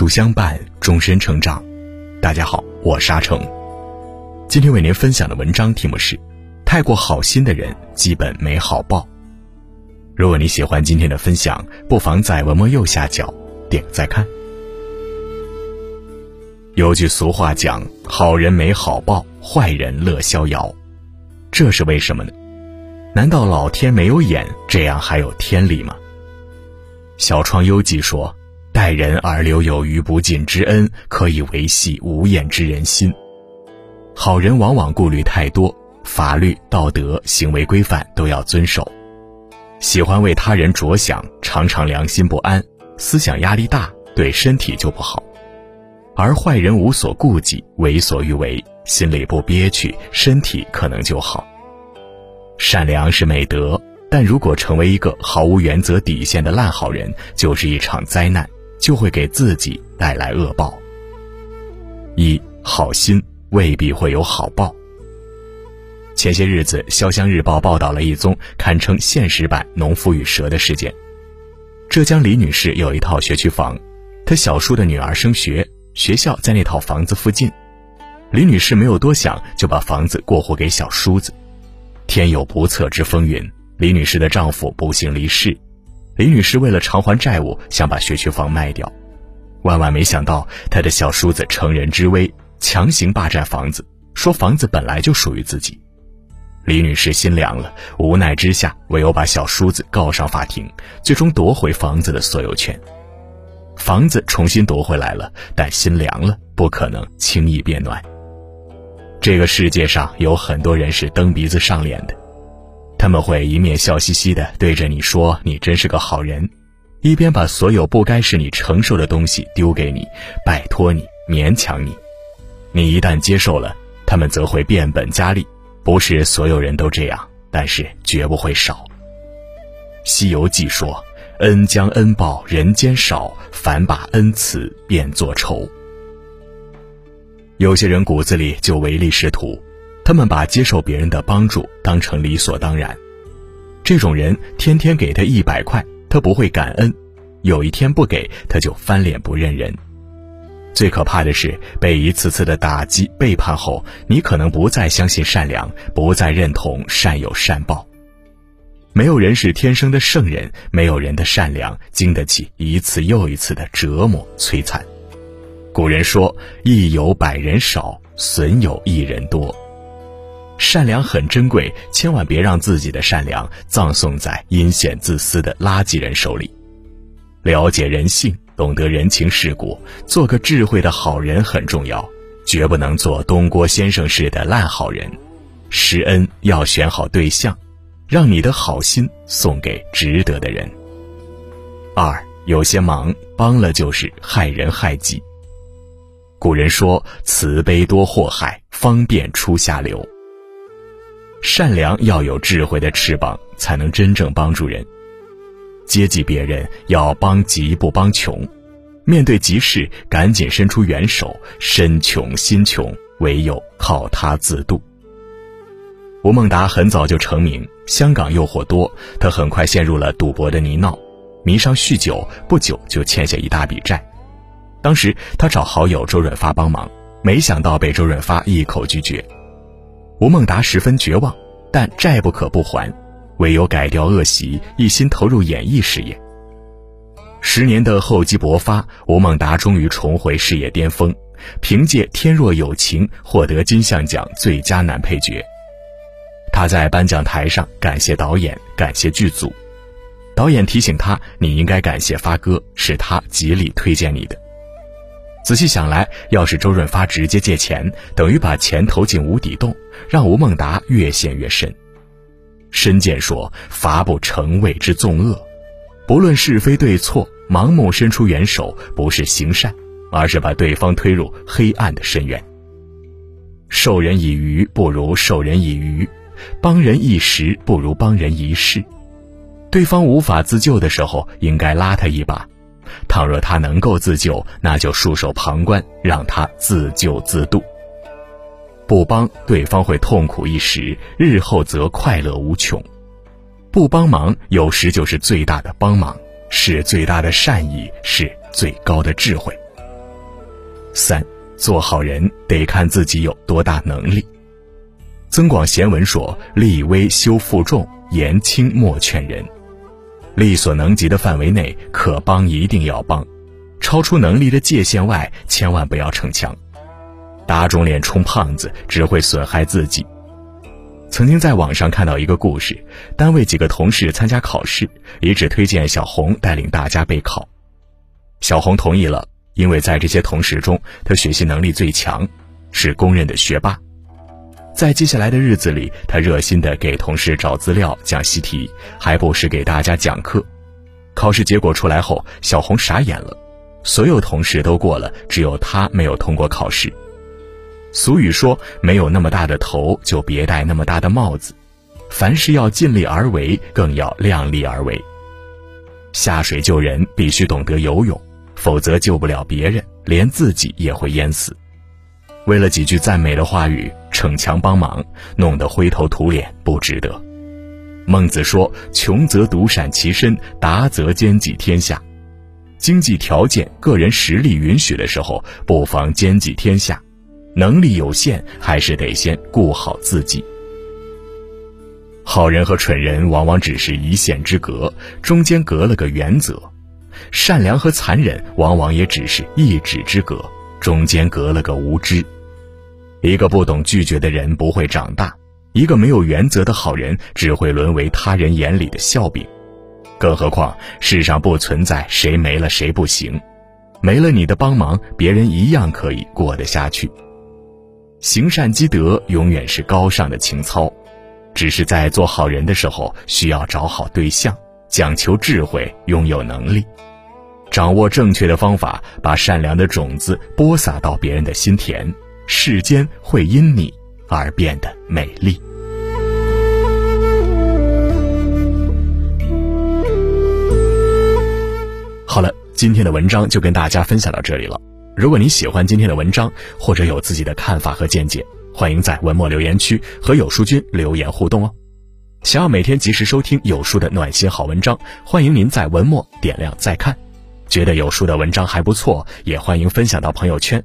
书相伴，终身成长。大家好，我沙成。今天为您分享的文章题目是：太过好心的人，基本没好报。如果你喜欢今天的分享，不妨在文末右下角点个再看。有句俗话讲：“好人没好报，坏人乐逍遥。”这是为什么呢？难道老天没有眼？这样还有天理吗？小窗幽记说：“待人而留有余不尽之恩，可以维系无厌之人心。”好人往往顾虑太多，法律、道德、行为规范都要遵守，喜欢为他人着想，常常良心不安，思想压力大，对身体就不好。而坏人无所顾忌，为所欲为，心里不憋屈，身体可能就好。善良是美德，但如果成为一个毫无原则底线的烂好人，就是一场灾难，就会给自己带来恶报。一好心未必会有好报。前些日子，《潇湘日报》报道了一宗堪称现实版“农夫与蛇”的事件。浙江李女士有一套学区房，她小叔的女儿升学，学校在那套房子附近。李女士没有多想，就把房子过户给小叔子。天有不测之风云，李女士的丈夫不幸离世，李女士为了偿还债务，想把学区房卖掉，万万没想到她的小叔子乘人之危，强行霸占房子，说房子本来就属于自己。李女士心凉了，无奈之下，唯有把小叔子告上法庭，最终夺回房子的所有权。房子重新夺回来了，但心凉了，不可能轻易变暖。这个世界上有很多人是蹬鼻子上脸的，他们会一面笑嘻嘻的对着你说“你真是个好人”，一边把所有不该是你承受的东西丢给你，拜托你，勉强你。你一旦接受了，他们则会变本加厉。不是所有人都这样，但是绝不会少。《西游记》说：“恩将恩报人间少，反把恩赐变作仇。”有些人骨子里就唯利是图，他们把接受别人的帮助当成理所当然。这种人天天给他一百块，他不会感恩；有一天不给，他就翻脸不认人。最可怕的是，被一次次的打击背叛后，你可能不再相信善良，不再认同善有善报。没有人是天生的圣人，没有人的善良经得起一次又一次的折磨摧残。古人说：“益有百人少，损有一人多。”善良很珍贵，千万别让自己的善良葬送在阴险自私的垃圾人手里。了解人性，懂得人情世故，做个智慧的好人很重要，绝不能做东郭先生式的烂好人。施恩要选好对象，让你的好心送给值得的人。二，有些忙帮了就是害人害己。古人说：“慈悲多祸害，方便出下流。”善良要有智慧的翅膀，才能真正帮助人。接济别人要帮急不帮穷，面对急事赶紧伸出援手。身穷心穷，唯有靠他自渡。吴孟达很早就成名，香港诱惑多，他很快陷入了赌博的泥淖，迷上酗酒，不久就欠下一大笔债。当时他找好友周润发帮忙，没想到被周润发一口拒绝。吴孟达十分绝望，但债不可不还，唯有改掉恶习，一心投入演艺事业。十年的厚积薄发，吴孟达终于重回事业巅峰，凭借《天若有情》获得金像奖最佳男配角。他在颁奖台上感谢导演，感谢剧组。导演提醒他：“你应该感谢发哥，是他极力推荐你的。”仔细想来，要是周润发直接借钱，等于把钱投进无底洞，让吴孟达越陷越深。申健说：“罚不成谓之纵恶，不论是非对错，盲目伸出援手不是行善，而是把对方推入黑暗的深渊。授人以鱼不如授人以渔，帮人一时不如帮人一世。对方无法自救的时候，应该拉他一把。”倘若他能够自救，那就束手旁观，让他自救自渡。不帮对方会痛苦一时，日后则快乐无穷。不帮忙有时就是最大的帮忙，是最大的善意，是最高的智慧。三，做好人得看自己有多大能力。增广贤文说：“立威修负重，言轻莫劝人。力所能及的范围内，可帮一定要帮；超出能力的界限外，千万不要逞强。打肿脸充胖子，只会损害自己。”曾经在网上看到一个故事，单位几个同事参加考试，一致推荐小红带领大家备考。小红同意了，因为在这些同事中，她学习能力最强，是公认的学霸。在接下来的日子里，他热心地给同事找资料、讲习题，还不时给大家讲课。考试结果出来后，小红傻眼了，所有同事都过了，只有他没有通过考试。俗语说：“没有那么大的头，就别戴那么大的帽子。凡事要尽力而为，更要量力而为。下水救人必须懂得游泳，否则救不了别人，连自己也会淹死。为了几句赞美的话语，逞强帮忙，弄得灰头土脸，不值得。”孟子说：“穷则独善其身，达则兼济天下。经济条件、个人实力允许的时候，不妨兼济天下。”能力有限，还是得先顾好自己。好人和蠢人往往只是一线之隔，中间隔了个原则；善良和残忍往往也只是一指之隔，中间隔了个无知。一个不懂拒绝的人不会长大，一个没有原则的好人只会沦为他人眼里的笑柄。更何况世上不存在谁没了谁不行，没了你的帮忙，别人一样可以过得下去。行善积德永远是高尚的情操，只是在做好人的时候，需要找好对象，讲求智慧，拥有能力，掌握正确的方法，把善良的种子播撒到别人的心田，世间会因你而变得美丽。好了，今天的文章就跟大家分享到这里了。如果你喜欢今天的文章，或者有自己的看法和见解，欢迎在文末留言区和有书君留言互动哦。想要每天及时收听有书的暖心好文章，欢迎您在文末点亮再看。觉得有书的文章还不错，也欢迎分享到朋友圈，